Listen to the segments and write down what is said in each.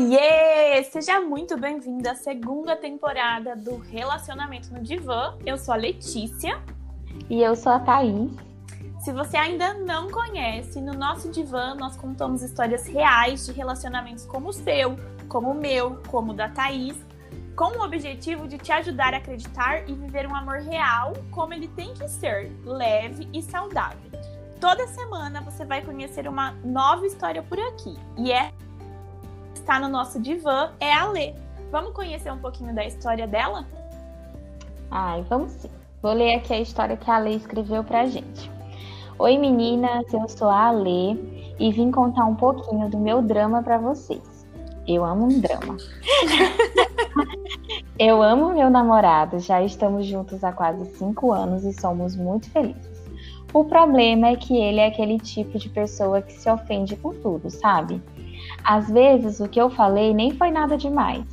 Oiê! Seja muito bem-vindo à segunda temporada do Relacionamento no Divã. Eu sou a Letícia. E eu sou a Thaís. Se você ainda não conhece, no nosso divã nós contamos histórias reais de relacionamentos como o seu, como o meu, como o da Thaís, com o objetivo de te ajudar a acreditar e viver um amor real como ele tem que ser, leve e saudável. Toda semana você vai conhecer uma nova história por aqui. E é está no nosso divã é a Lê. Vamos conhecer um pouquinho da história dela? Ai, vamos sim. Vou ler aqui a história que a Lê escreveu pra gente. Oi meninas, eu sou a Lê e vim contar um pouquinho do meu drama para vocês. Eu amo um drama. eu amo meu namorado, já estamos juntos há quase cinco anos e somos muito felizes. O problema é que ele é aquele tipo de pessoa que se ofende com tudo, sabe? Às vezes o que eu falei nem foi nada demais,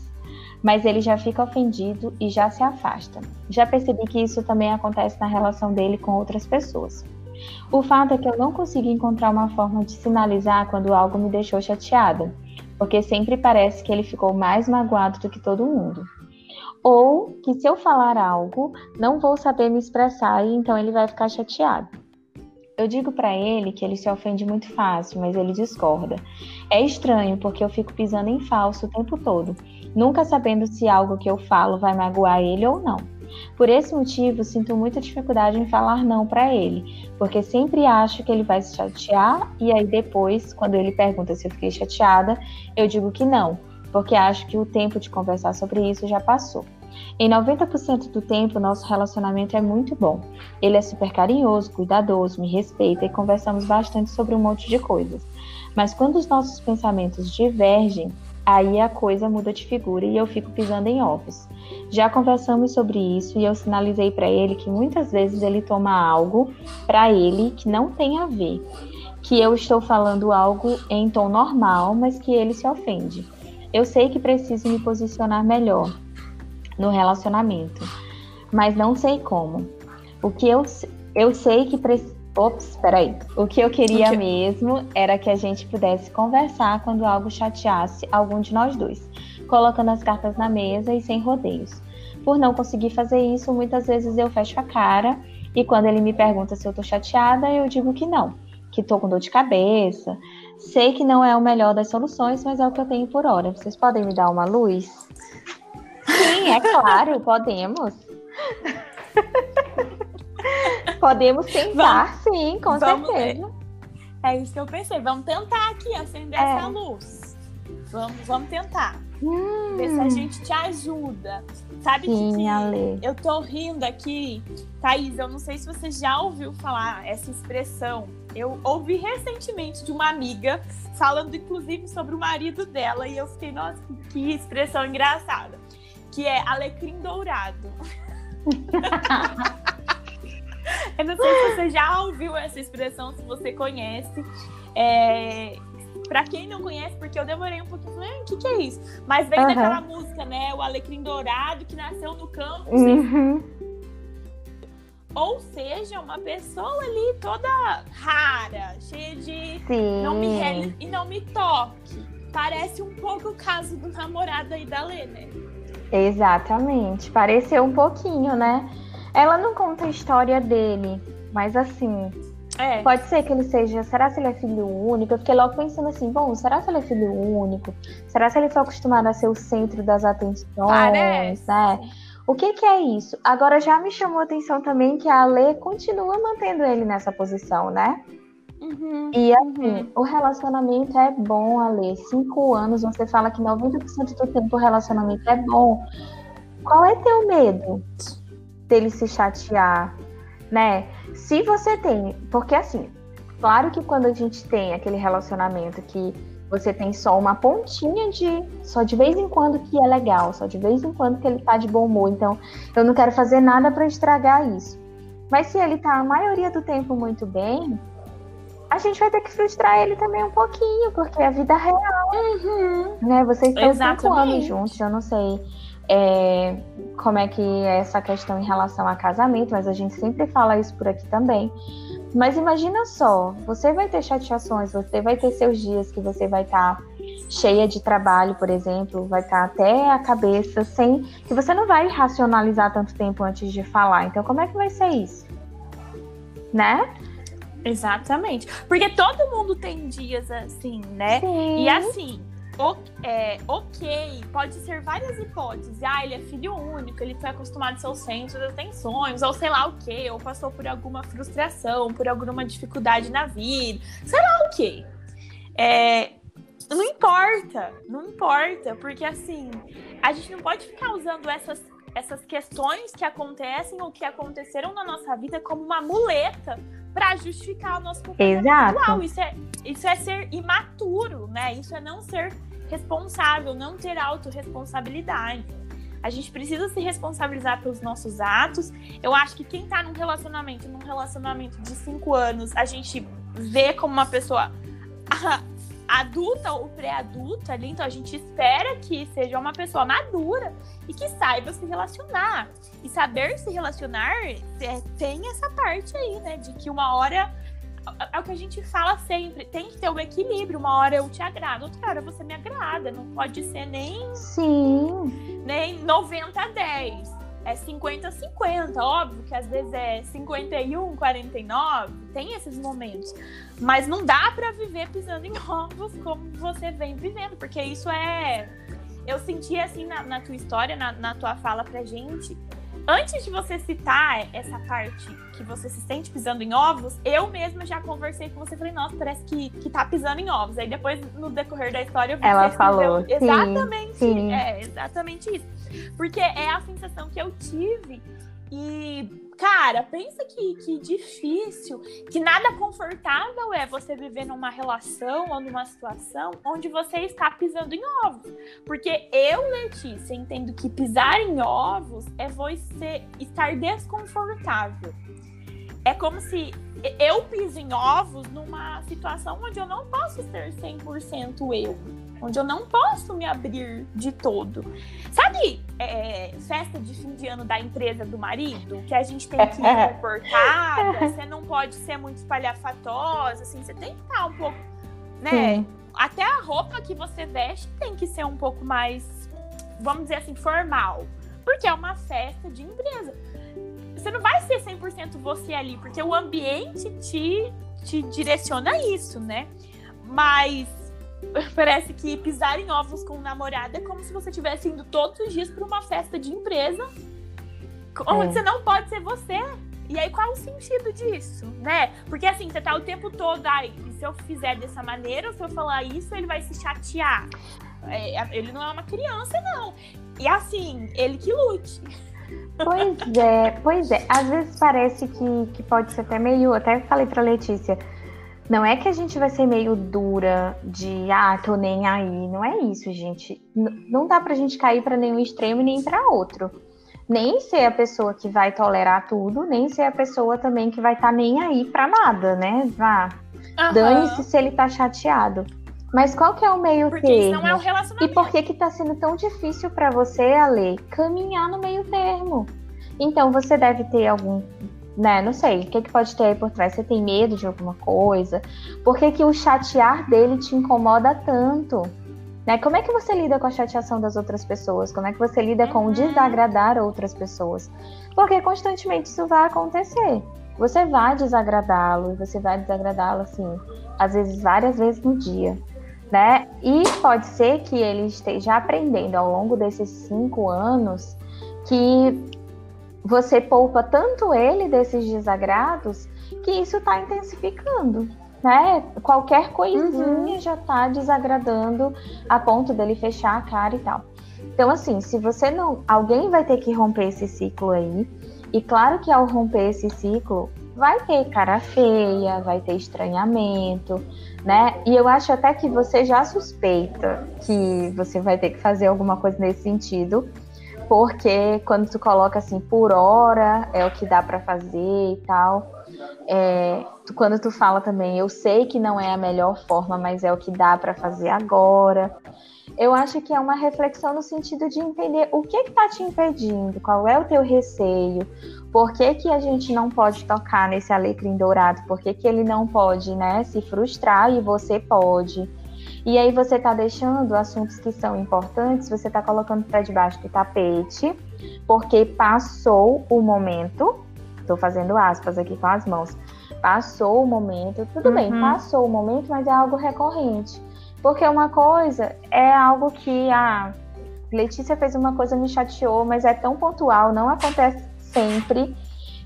mas ele já fica ofendido e já se afasta. Já percebi que isso também acontece na relação dele com outras pessoas. O fato é que eu não consigo encontrar uma forma de sinalizar quando algo me deixou chateada, porque sempre parece que ele ficou mais magoado do que todo mundo. Ou que se eu falar algo, não vou saber me expressar e então ele vai ficar chateado. Eu digo para ele que ele se ofende muito fácil, mas ele discorda. É estranho porque eu fico pisando em falso o tempo todo, nunca sabendo se algo que eu falo vai magoar ele ou não. Por esse motivo, sinto muita dificuldade em falar não para ele, porque sempre acho que ele vai se chatear e aí depois, quando ele pergunta se eu fiquei chateada, eu digo que não, porque acho que o tempo de conversar sobre isso já passou. Em 90% do tempo, nosso relacionamento é muito bom. Ele é super carinhoso, cuidadoso, me respeita e conversamos bastante sobre um monte de coisas. Mas quando os nossos pensamentos divergem, aí a coisa muda de figura e eu fico pisando em ovos. Já conversamos sobre isso e eu sinalizei para ele que muitas vezes ele toma algo para ele que não tem a ver, que eu estou falando algo em tom normal, mas que ele se ofende. Eu sei que preciso me posicionar melhor, no relacionamento, mas não sei como. O que eu, eu sei que. Pre... Ops, peraí. O que eu queria que... mesmo era que a gente pudesse conversar quando algo chateasse algum de nós dois, colocando as cartas na mesa e sem rodeios. Por não conseguir fazer isso, muitas vezes eu fecho a cara e quando ele me pergunta se eu tô chateada, eu digo que não, que tô com dor de cabeça. Sei que não é o melhor das soluções, mas é o que eu tenho por hora. Vocês podem me dar uma luz? Sim, é claro, podemos. podemos tentar, vamos, sim, com certeza. É, é, isso que eu pensei. Vamos tentar aqui acender é. essa luz. Vamos, vamos tentar. Hum. Ver se a gente te ajuda. Sabe sim, que, Ale. eu tô rindo aqui, Thaís, eu não sei se você já ouviu falar essa expressão. Eu ouvi recentemente de uma amiga falando, inclusive, sobre o marido dela, e eu fiquei, nossa, que expressão engraçada que é alecrim dourado. Eu não sei se você já ouviu essa expressão, se você conhece. É, para quem não conhece, porque eu demorei um pouquinho, falei, o que, que é isso? Mas vem uhum. daquela música, né? O Alecrim Dourado, que nasceu no campo. Uhum. Ou seja, uma pessoa ali toda rara, cheia de. Sim. Não me rele... e não me toque. Parece um pouco o caso do namorado aí da Lê, né? Exatamente. Pareceu um pouquinho, né? Ela não conta a história dele, mas assim. É. Pode ser que ele seja. Será que ele é filho único? Eu fiquei logo pensando assim: bom, será que ele é filho único? Será que ele foi acostumado a ser o centro das atenções? Parece. Né? O que, que é isso? Agora já me chamou a atenção também que a Lê continua mantendo ele nessa posição, né? Uhum, e assim, uhum. o relacionamento é bom, Ale. Cinco anos, você fala que 90% do tempo o relacionamento é bom. Qual é teu medo dele se chatear, né? Se você tem, porque assim, claro que quando a gente tem aquele relacionamento que você tem só uma pontinha de, só de vez em quando que é legal, só de vez em quando que ele tá de bom humor, então eu não quero fazer nada para estragar isso. Mas se ele tá a maioria do tempo muito bem, a gente vai ter que frustrar ele também um pouquinho, porque é a vida real. Uhum. Né? Vocês estão Exatamente. cinco anos juntos, eu não sei é, como é que é essa questão em relação a casamento, mas a gente sempre fala isso por aqui também. Mas imagina só, você vai ter chateações, você vai ter seus dias que você vai estar tá cheia de trabalho, por exemplo, vai estar até a cabeça sem. que você não vai racionalizar tanto tempo antes de falar. Então, como é que vai ser isso? Né? Exatamente. Porque todo mundo tem dias assim, né? Sim. E assim, é, ok, pode ser várias hipóteses. Ah, ele é filho único, ele foi acostumado a ser o centro das atenções, ou sei lá o quê, ou passou por alguma frustração, por alguma dificuldade na vida, sei lá o quê. É, não importa, não importa, porque assim, a gente não pode ficar usando essas, essas questões que acontecem ou que aconteceram na nossa vida como uma muleta para justificar o nosso comportamento atual. Isso é, isso é ser imaturo, né? Isso é não ser responsável, não ter autorresponsabilidade. A gente precisa se responsabilizar pelos nossos atos. Eu acho que quem tá num relacionamento, num relacionamento de cinco anos, a gente vê como uma pessoa adulta ou pré-adulta ali, então a gente espera que seja uma pessoa madura e que saiba se relacionar. E saber se relacionar é, tem essa parte aí, né? De que uma hora é o que a gente fala sempre, tem que ter um equilíbrio. Uma hora eu te agrado, outra hora você me agrada. Não pode ser nem. Sim. Nem 90 a 10. É 50 a 50. Óbvio que às vezes é 51, 49. Tem esses momentos. Mas não dá para viver pisando em ovos como você vem vivendo, porque isso é. Eu senti assim na, na tua história, na, na tua fala pra gente, antes de você citar essa parte que você se sente pisando em ovos, eu mesma já conversei com você e falei, nossa, parece que, que tá pisando em ovos. Aí depois, no decorrer da história, você Ela falou. Exatamente. Sim, sim. É, exatamente isso. Porque é a sensação que eu tive. E Cara, pensa que, que difícil, que nada confortável é você viver numa relação ou numa situação onde você está pisando em ovos. Porque eu, Letícia, entendo que pisar em ovos é você estar desconfortável. É como se eu piso em ovos numa situação onde eu não posso ser 100% eu onde eu não posso me abrir de todo. Sabe, é, festa de fim de ano da empresa do marido, que a gente tem que ir comportada, você não pode ser muito espalhafatosa, assim, você tem que estar um pouco, né? Sim. Até a roupa que você veste tem que ser um pouco mais, vamos dizer assim, formal. Porque é uma festa de empresa. Você não vai ser 100% você ali, porque o ambiente te, te direciona isso, né? Mas parece que pisar em ovos com um namorado é como se você estivesse indo todos os dias para uma festa de empresa onde é. você não pode ser você. E aí, qual o sentido disso, né? Porque assim, você tá o tempo todo, ai, se eu fizer dessa maneira, ou se eu falar isso, ele vai se chatear. É, ele não é uma criança, não. E assim, ele que lute. Pois é, pois é. Às vezes parece que, que pode ser até meio. Até falei pra Letícia não é que a gente vai ser meio dura de, ah, tô nem aí. Não é isso, gente. Não dá pra gente cair para nenhum extremo nem para outro. Nem ser a pessoa que vai tolerar tudo, nem ser a pessoa também que vai estar tá nem aí para nada, né? Vá. Uhum. Dane-se se ele tá chateado. Mas qual que é o meio Porque termo? Isso não é um relacionamento. E por que que tá sendo tão difícil para você, Ale, caminhar no meio termo? Então você deve ter algum né? Não sei, o que, que pode ter aí por trás? Você tem medo de alguma coisa? Por que, que o chatear dele te incomoda tanto? Né? Como é que você lida com a chateação das outras pessoas? Como é que você lida com o uhum. desagradar outras pessoas? Porque constantemente isso vai acontecer. Você vai desagradá-lo, você vai desagradá-lo assim, às vezes várias vezes no dia, né? E pode ser que ele esteja aprendendo ao longo desses cinco anos que você poupa tanto ele desses desagrados que isso está intensificando. Né? Qualquer coisinha uhum. já está desagradando a ponto dele fechar a cara e tal. Então, assim, se você não. Alguém vai ter que romper esse ciclo aí. E claro que ao romper esse ciclo, vai ter cara feia, vai ter estranhamento, né? E eu acho até que você já suspeita que você vai ter que fazer alguma coisa nesse sentido porque quando tu coloca assim por hora é o que dá para fazer e tal. É, tu, quando tu fala também, eu sei que não é a melhor forma, mas é o que dá para fazer agora. Eu acho que é uma reflexão no sentido de entender o que está te impedindo, qual é o teu receio, por que, que a gente não pode tocar nesse alecrim dourado, por que, que ele não pode né, se frustrar e você pode. E aí você está deixando assuntos que são importantes, você está colocando para debaixo do tapete, porque passou o momento. Estou fazendo aspas aqui com as mãos. Passou o momento, tudo uhum. bem, passou o momento, mas é algo recorrente. Porque uma coisa é algo que a Letícia fez uma coisa me chateou, mas é tão pontual, não acontece sempre.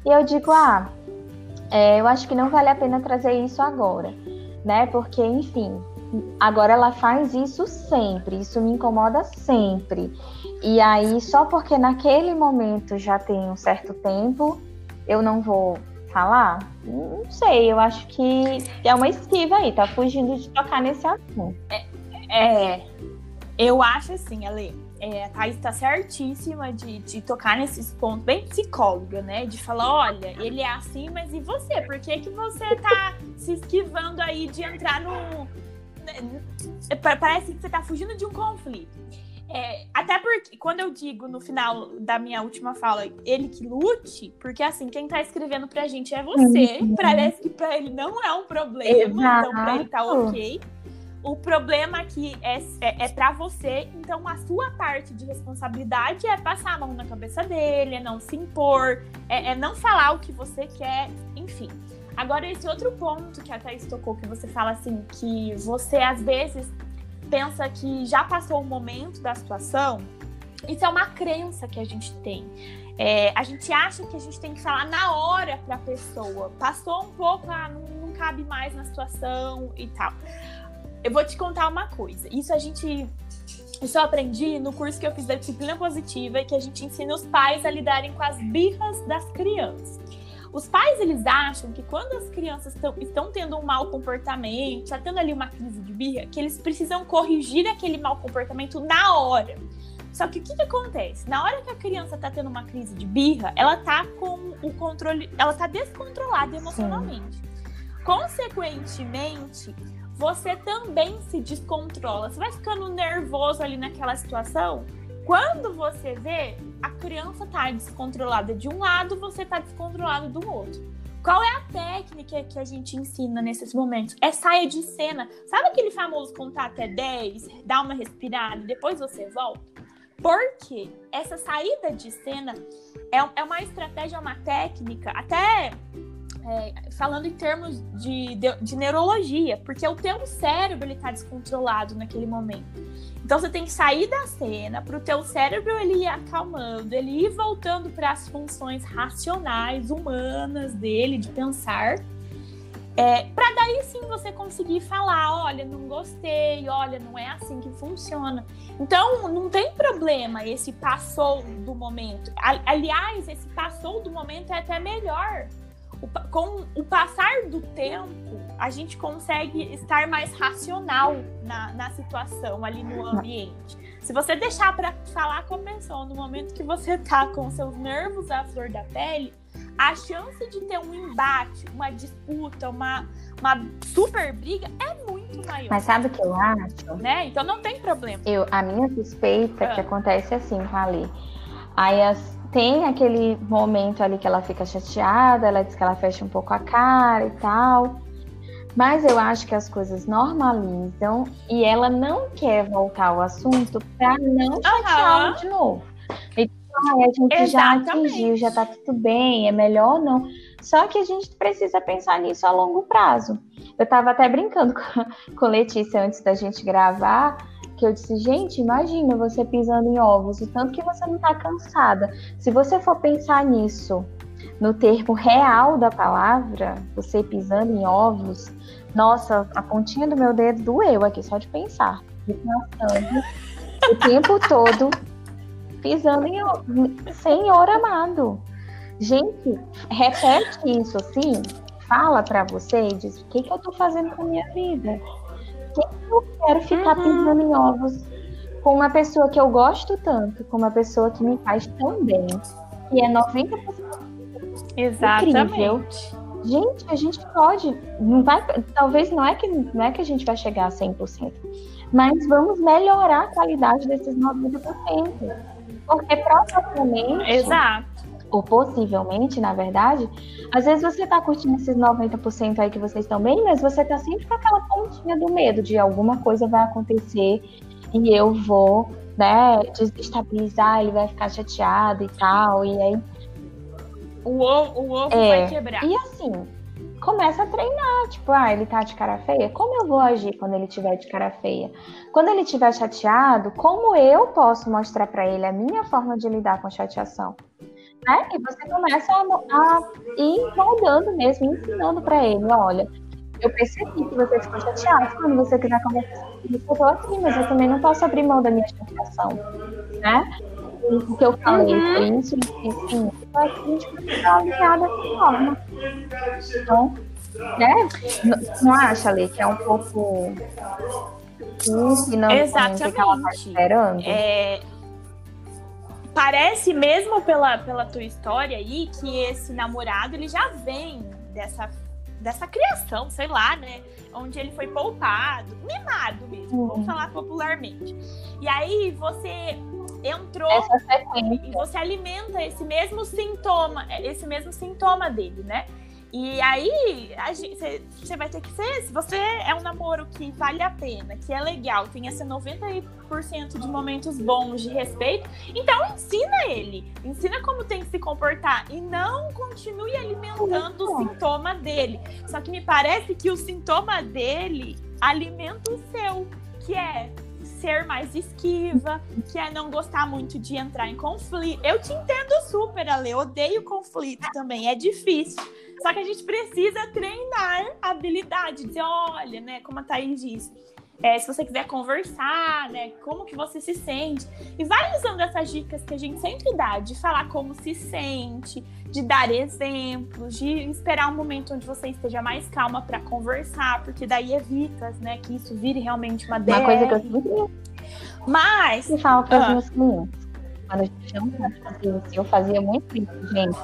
E eu digo, ah, é, eu acho que não vale a pena trazer isso agora, né? Porque, enfim, agora ela faz isso sempre, isso me incomoda sempre. E aí, só porque naquele momento já tem um certo tempo, eu não vou falar? Não sei, eu acho que é uma esquiva aí, tá fugindo de tocar nesse assunto. É, é eu acho assim, Ale, é, a Thais tá certíssima de, de tocar nesses pontos, bem psicóloga, né? De falar, olha, ele é assim, mas e você? Por que, que você tá se esquivando aí de entrar no. Né, parece que você tá fugindo de um conflito. É, até porque, quando eu digo no final da minha última fala, ele que lute, porque assim, quem tá escrevendo pra gente é você. Uhum. Parece que pra ele não é um problema, Exato. então pra ele tá ok. O problema aqui é, é, é para você, então a sua parte de responsabilidade é passar a mão na cabeça dele, é não se impor, é, é não falar o que você quer, enfim. Agora, esse outro ponto que a Thaís tocou, que você fala assim, que você às vezes pensa que já passou o momento da situação, isso é uma crença que a gente tem. É, a gente acha que a gente tem que falar na hora para a pessoa. Passou um pouco, ah, não, não cabe mais na situação e tal. Eu vou te contar uma coisa. Isso a gente. Isso eu aprendi no curso que eu fiz da disciplina positiva que a gente ensina os pais a lidarem com as birras das crianças. Os pais, eles acham que quando as crianças tão, estão tendo um mau comportamento, está tendo ali uma crise de birra, que eles precisam corrigir aquele mau comportamento na hora. Só que o que, que acontece? Na hora que a criança está tendo uma crise de birra, ela está com o controle, ela está descontrolada emocionalmente. Sim. Consequentemente, você também se descontrola. Você vai ficando nervoso ali naquela situação. Quando você vê, a criança tá descontrolada de um lado, você tá descontrolado do outro. Qual é a técnica que a gente ensina nesses momentos? É saia de cena. Sabe aquele famoso contar até 10, dar uma respirada e depois você volta? Porque essa saída de cena é, é uma estratégia, uma técnica, até é, falando em termos de, de, de, neurologia, porque o teu cérebro ele está descontrolado naquele momento. Então você tem que sair da cena para o teu cérebro ele ir acalmando, ele ir voltando para as funções racionais, humanas dele, de pensar. É, para daí sim você conseguir falar, olha, não gostei, olha, não é assim que funciona. Então, não tem problema esse passou do momento. Aliás, esse passou do momento é até melhor, o, com o passar do tempo, a gente consegue estar mais racional na, na situação ali no ambiente. Se você deixar para falar com a pessoa no momento que você tá com seus nervos à flor da pele, a chance de ter um embate, uma disputa, uma, uma super briga é muito maior. Mas sabe o que eu acho? Né? Então não tem problema. Eu, a minha suspeita é que ah. acontece assim com a Ali. Aí as, tem aquele momento ali que ela fica chateada, ela diz que ela fecha um pouco a cara e tal. Mas eu acho que as coisas normalizam e ela não quer voltar ao assunto para não chateá-lo de novo. Então, a gente Exatamente. já atingiu, já tá tudo bem, é melhor não. Só que a gente precisa pensar nisso a longo prazo. Eu estava até brincando com, com Letícia antes da gente gravar, que eu disse, gente, imagina você pisando em ovos, o tanto que você não está cansada. Se você for pensar nisso no termo real da palavra, você pisando em ovos, nossa, a pontinha do meu dedo doeu aqui só de pensar. o tempo todo pisando em ovos. Senhor amado. Gente, repete isso assim, fala para você e diz: o que, que eu tô fazendo com a minha vida? Que eu quero ficar uhum. pisando em ovos com uma pessoa que eu gosto tanto, com uma pessoa que me faz tão bem, que é 90% Exatamente. incrível. Gente, a gente pode, não vai, talvez não é que não é que a gente vai chegar a 100%, mas vamos melhorar a qualidade desses 90%. Porque provavelmente Exato. Ou possivelmente, na verdade, às vezes você tá curtindo esses 90% aí que vocês estão bem, mas você tá sempre com aquela pontinha do medo de alguma coisa vai acontecer e eu vou, né, desestabilizar, ele vai ficar chateado e tal, e aí... O ovo, o ovo é, vai quebrar. E assim, começa a treinar, tipo, ah, ele tá de cara feia, como eu vou agir quando ele tiver de cara feia? Quando ele estiver chateado, como eu posso mostrar para ele a minha forma de lidar com chateação? Né? E você começa a, a ir moldando mesmo, ensinando para ele, olha, eu percebi que você ficou chateado quando você quiser conversar comigo, eu tô aqui, mas eu também não posso abrir mão da minha chateação, né? o que eu falei uhum. foi isso, enfim, a gente ficar alinhada dessa forma. Então, né? Não acha, Lê, que é um pouco que não Exatamente. que ela tá esperando? É... Parece mesmo pela, pela tua história aí que esse namorado ele já vem dessa dessa criação, sei lá, né? Onde ele foi poupado, mimado mesmo, uhum. vamos falar popularmente. E aí você entrou e você alimenta esse mesmo sintoma, esse mesmo sintoma dele, né? E aí, você vai ter que ser. Se você é um namoro que vale a pena, que é legal, tem esse 90% de momentos bons de respeito, então ensina ele. Ensina como tem que se comportar. E não continue alimentando o sintoma dele. Só que me parece que o sintoma dele alimenta o seu, que é ser mais esquiva, que é não gostar muito de entrar em conflito. Eu te entendo super, Ale. Eu odeio conflito também. É difícil. Só que a gente precisa treinar a habilidade. Dizer, olha, né? Como a Thaís disse é, se você quiser conversar, né? Como que você se sente. E vai usando essas dicas que a gente sempre dá, de falar como se sente, de dar exemplos, de esperar um momento onde você esteja mais calma para conversar, porque daí evita, né, que isso vire realmente uma DR. Uma coisa que eu sempre Mas... Eu falo para os ah. meus clientes. Quando eu fazia muito isso, gente.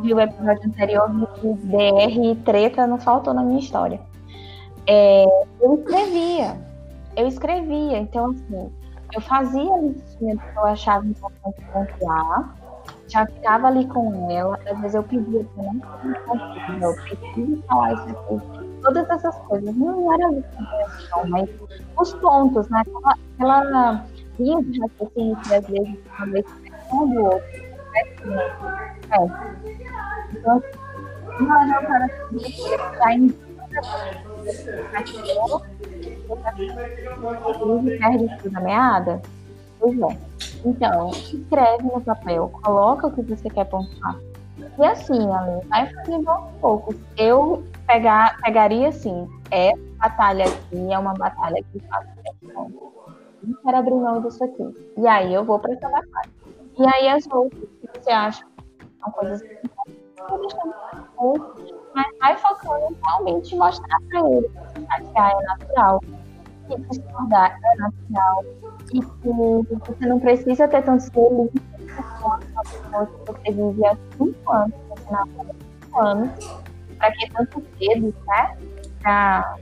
Viu o episódio anterior de DR e treta, não faltou na minha história. É, eu escrevia. Eu escrevia. Então, assim, eu fazia a listinha que eu achava importante pontuar, já ficava ali com ela. Às vezes eu pedia para não eu preciso falar isso aqui. Todas essas coisas. Não era lista mas os pontos, né? Aquela, aquela linha de raciocínio que às vezes uma vez um do outro. É. Então, em perde tudo na meada? Pois é. Então, escreve no papel, coloca o que você quer pontuar. E assim, Ale, vai fazendo aos poucos. Eu pegar, pegaria assim, é batalha aqui, é uma batalha que faz. Não quero abrir mão disso aqui. E aí eu vou para essa batalha. E aí as outras você acha que vou deixando mas vai focando realmente mostrar para ele que chatear é natural, que discordar é natural, e que você não precisa ter uma pessoa que você vive há cinco anos, você nasceu há cinco anos, para que tantos dedos, né? Para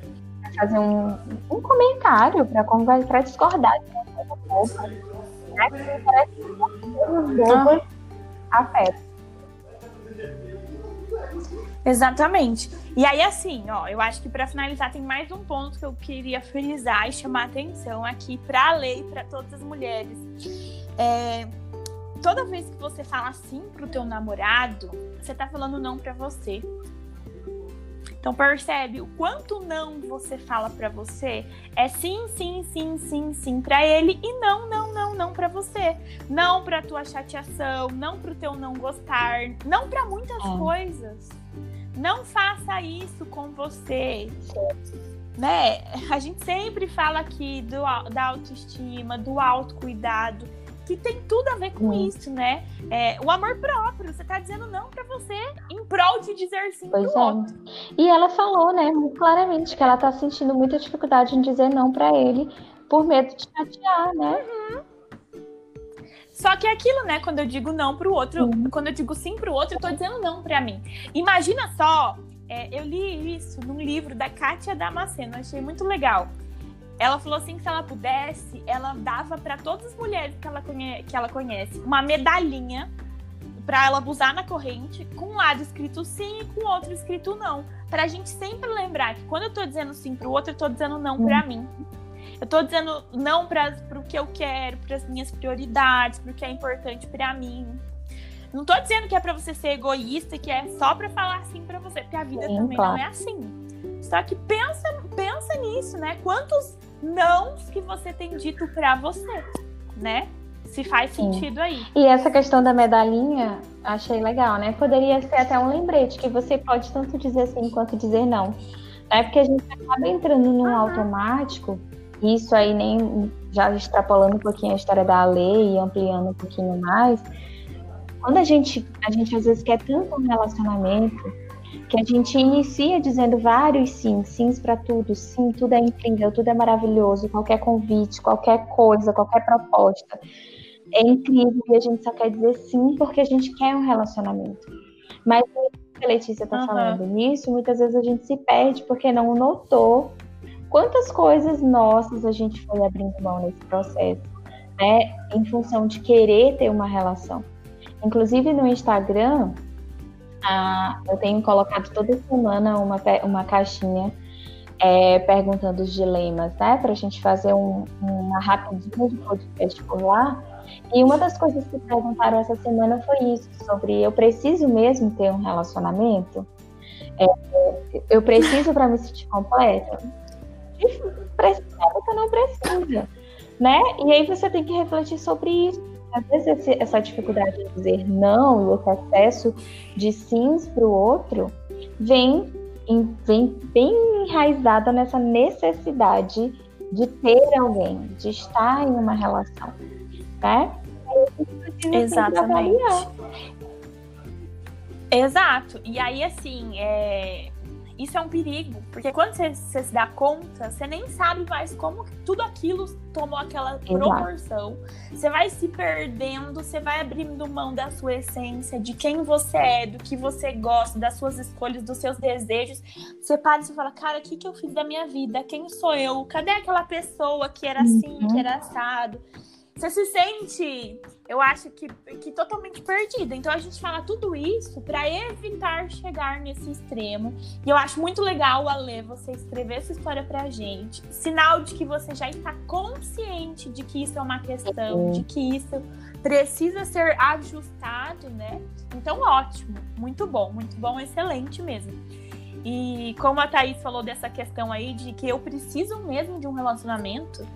fazer um, um comentário, para discordar de uma coisa boba, né? Que parece que coisas bobas afetam. Exatamente. E aí, assim, ó, eu acho que para finalizar, tem mais um ponto que eu queria frisar e chamar atenção aqui para a lei, para todas as mulheres. É, toda vez que você fala sim pro teu namorado, você tá falando não para você. Então percebe o quanto não você fala para você é sim, sim, sim, sim, sim para ele e não, não, não, não para você. Não para tua chateação, não pro teu não gostar, não para muitas é. coisas. Não faça isso com você. Né? A gente sempre fala aqui do, da autoestima, do autocuidado, que tem tudo a ver com hum. isso, né? É, o amor próprio, você tá dizendo não para você em prol de dizer sim pois pro é. outro. E ela falou, né, muito claramente que ela tá sentindo muita dificuldade em dizer não para ele por medo de chatear, né? Uhum. Só que é aquilo, né? Quando eu digo não pro outro, uhum. quando eu digo sim pro outro, eu tô dizendo não pra mim. Imagina só, é, eu li isso num livro da Kátia Damasceno, achei muito legal. Ela falou assim que se ela pudesse, ela dava para todas as mulheres que ela, conhece, que ela conhece uma medalhinha para ela abusar na corrente, com um lado escrito sim e com o outro escrito não. Pra gente sempre lembrar que quando eu tô dizendo sim pro outro, eu tô dizendo não para mim. Eu tô dizendo não para o que eu quero, para as minhas prioridades, para o que é importante para mim. Não tô dizendo que é para você ser egoísta, que é só para falar sim para você, porque a vida Sim, também claro. não é assim. Só que pensa, pensa nisso, né? Quantos nãos que você tem dito para você, né? Se faz sentido Sim. aí. E essa questão da medalhinha, achei legal, né? Poderia ser até um lembrete que você pode tanto dizer sim quanto dizer não. É porque a gente acaba entrando num automático isso aí nem já extrapolando um pouquinho a história da lei e ampliando um pouquinho mais, quando a gente, a gente às vezes quer tanto um relacionamento que a gente inicia dizendo vários sim, sims para tudo, sim, tudo é incrível, tudo é maravilhoso, qualquer convite, qualquer coisa, qualquer proposta é incrível e a gente só quer dizer sim porque a gente quer um relacionamento. Mas a Letícia está uhum. falando nisso, muitas vezes a gente se perde porque não notou quantas coisas nossas a gente foi abrindo mão nesse processo, né? Em função de querer ter uma relação. Inclusive no Instagram, ah, eu tenho colocado toda semana uma, uma caixinha é, perguntando os dilemas, né? Para a gente fazer um, uma rapidinha de podcast por lá. E uma das coisas que perguntaram essa semana foi isso, sobre eu preciso mesmo ter um relacionamento? É, eu preciso para me sentir completa? precisa, você não precisa, né? E aí você tem que refletir sobre isso. Às vezes essa dificuldade de dizer não e esse excesso de sims para o outro vem, vem bem enraizada nessa necessidade de ter alguém, de estar em uma relação, né? Exatamente. Exato. E aí, assim, é isso é um perigo, porque quando você, você, se dá conta, você nem sabe mais como tudo aquilo tomou aquela Exato. proporção. Você vai se perdendo, você vai abrindo mão da sua essência, de quem você é, do que você gosta, das suas escolhas, dos seus desejos. Você para e você fala, cara, o que, que eu fiz da minha vida? Quem sou eu? Cadê aquela pessoa que era assim, uhum. que era assado? Você se sente, eu acho que, que totalmente perdida. Então a gente fala tudo isso para evitar chegar nesse extremo. E eu acho muito legal, Ale, você escrever essa história pra gente. Sinal de que você já está consciente de que isso é uma questão, uhum. de que isso precisa ser ajustado, né? Então, ótimo, muito bom, muito bom, excelente mesmo. E como a Thaís falou dessa questão aí de que eu preciso mesmo de um relacionamento,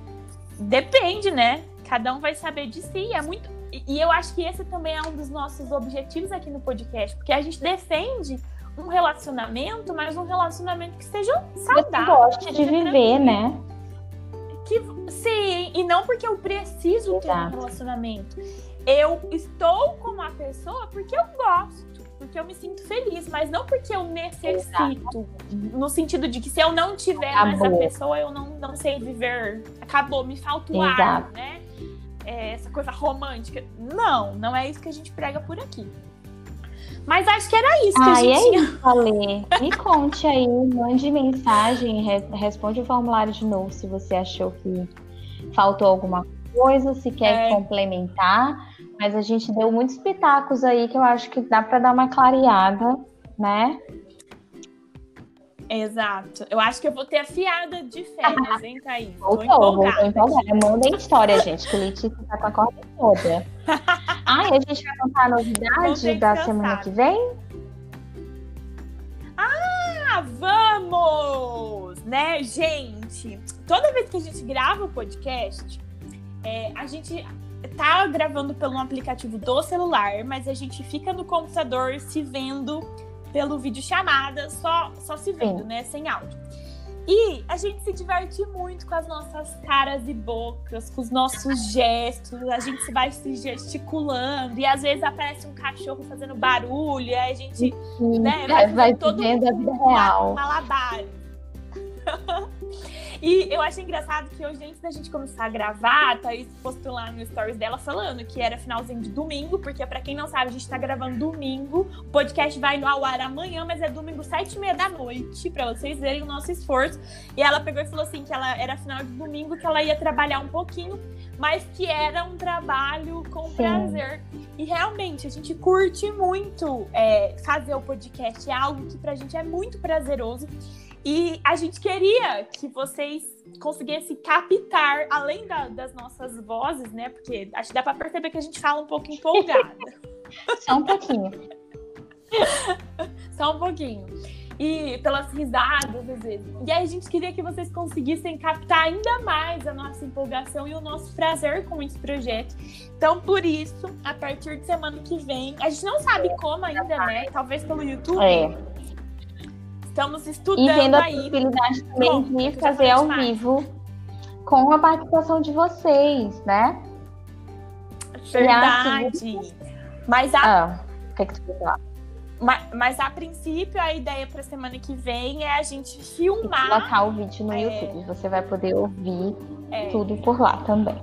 depende, né? Cada um vai saber de si. É muito. E eu acho que esse também é um dos nossos objetivos aqui no podcast, porque a gente defende um relacionamento, mas um relacionamento que seja saudável. Que goste de viver, né? Que, sim, e não porque eu preciso Exato. ter um relacionamento. Eu estou com uma pessoa porque eu gosto porque eu me sinto feliz, mas não porque eu necessito. Exato. No sentido de que se eu não tiver Acabou. mais a pessoa, eu não, não sei viver. Acabou, me falta o Exato. ar, né? É, essa coisa romântica. Não, não é isso que a gente prega por aqui. Mas acho que era isso que ah, a gente é tinha. Isso, Ale. Me conte aí, mande mensagem, responde o formulário de novo se você achou que faltou alguma coisa, se quer é. complementar. Mas a gente deu muitos pitacos aí que eu acho que dá para dar uma clareada, né? Exato. Eu acho que eu vou ter afiada de férias, hein, Thaís? Voltou, voltou empolgada. Mandem história, gente, que o Letícia tá com a corda toda. e a gente vai contar a novidade da semana que vem? Ah, vamos! Né, gente? Toda vez que a gente grava o podcast, é, a gente tá gravando pelo um aplicativo do celular, mas a gente fica no computador se vendo pelo vídeo chamada, só, só se vendo, Sim. né? Sem áudio. E a gente se diverte muito com as nossas caras e bocas, com os nossos gestos, a gente se vai se gesticulando, e às vezes aparece um cachorro fazendo barulho, e a gente né, vai, vai todo vendo a vida real. Malabar. E eu achei engraçado que hoje, antes da gente começar a gravar, a Thaís postou lá no stories dela falando que era finalzinho de domingo, porque para quem não sabe, a gente tá gravando domingo. O podcast vai no ao ar amanhã, mas é domingo, sete e meia da noite, para vocês verem o nosso esforço. E ela pegou e falou assim que ela era final de domingo, que ela ia trabalhar um pouquinho, mas que era um trabalho com Sim. prazer. E realmente, a gente curte muito é, fazer o podcast, é algo que pra gente é muito prazeroso. E a gente queria que vocês conseguissem captar, além da, das nossas vozes, né? Porque acho que dá para perceber que a gente fala um pouco empolgada. Só um pouquinho. Só um pouquinho. E pelas risadas, às vezes. E aí a gente queria que vocês conseguissem captar ainda mais a nossa empolgação e o nosso prazer com esse projeto. Então, por isso, a partir de semana que vem, a gente não sabe como ainda, né? Talvez pelo YouTube. É Estamos estudando e vendo a aí. possibilidade também Bom, de fazer ao mais. vivo com a participação de vocês, né? Verdade. Mas a... Ah, o que, é que tu quer falar? Mas, mas, a princípio a ideia para semana que vem é a gente filmar. Colocar o vídeo no é... YouTube. Você vai poder ouvir é... tudo por lá também.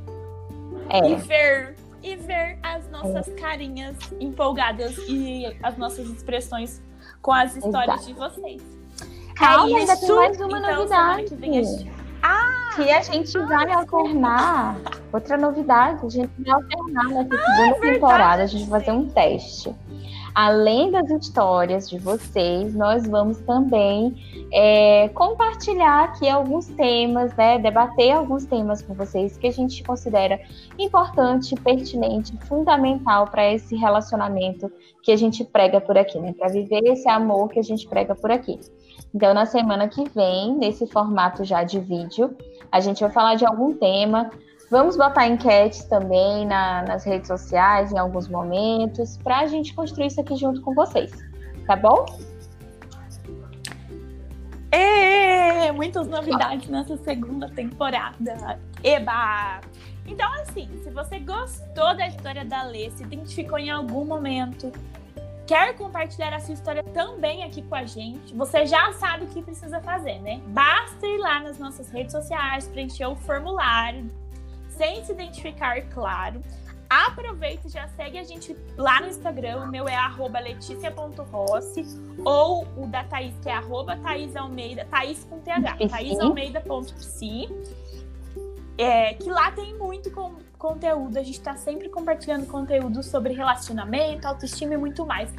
É. E ver e ver as nossas é. carinhas empolgadas e as nossas expressões com as histórias Exato. de vocês. Calma, é ainda tem mais uma então, novidade. Que, ah, que a gente vai alternar. Outra novidade, a gente vai alternar nessa ah, segunda é temporada. A gente vai fazer um teste. Além das histórias de vocês, nós vamos também é, compartilhar aqui alguns temas, né? Debater alguns temas com vocês que a gente considera importante, pertinente, fundamental para esse relacionamento que a gente prega por aqui, né? Para viver esse amor que a gente prega por aqui. Então, na semana que vem, nesse formato já de vídeo, a gente vai falar de algum tema. Vamos botar enquetes também na, nas redes sociais em alguns momentos, para a gente construir isso aqui junto com vocês. Tá bom? É, muitas novidades nessa segunda temporada. Eba! Então, assim, se você gostou da história da Lê, se identificou em algum momento, quer compartilhar a sua história também aqui com a gente, você já sabe o que precisa fazer, né? Basta ir lá nas nossas redes sociais, preencher o formulário, sem se identificar, claro. Aproveita e já segue a gente lá no Instagram. O meu é leticia.rossi ou o da Thaís, que é arroba Thaís Almeida, Thaís com TH, thaísalmeida.psi. É, que lá tem muito com, conteúdo, a gente está sempre compartilhando conteúdo sobre relacionamento, autoestima e muito mais.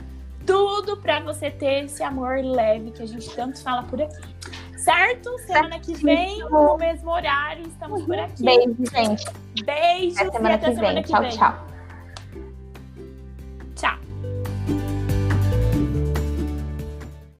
Tudo para você ter esse amor leve que a gente tanto fala por aqui. Certo? Semana que vem, no mesmo horário, estamos por aqui. Beijo, gente. Beijos até semana e até que semana vem. que tchau, vem. Tchau, tchau.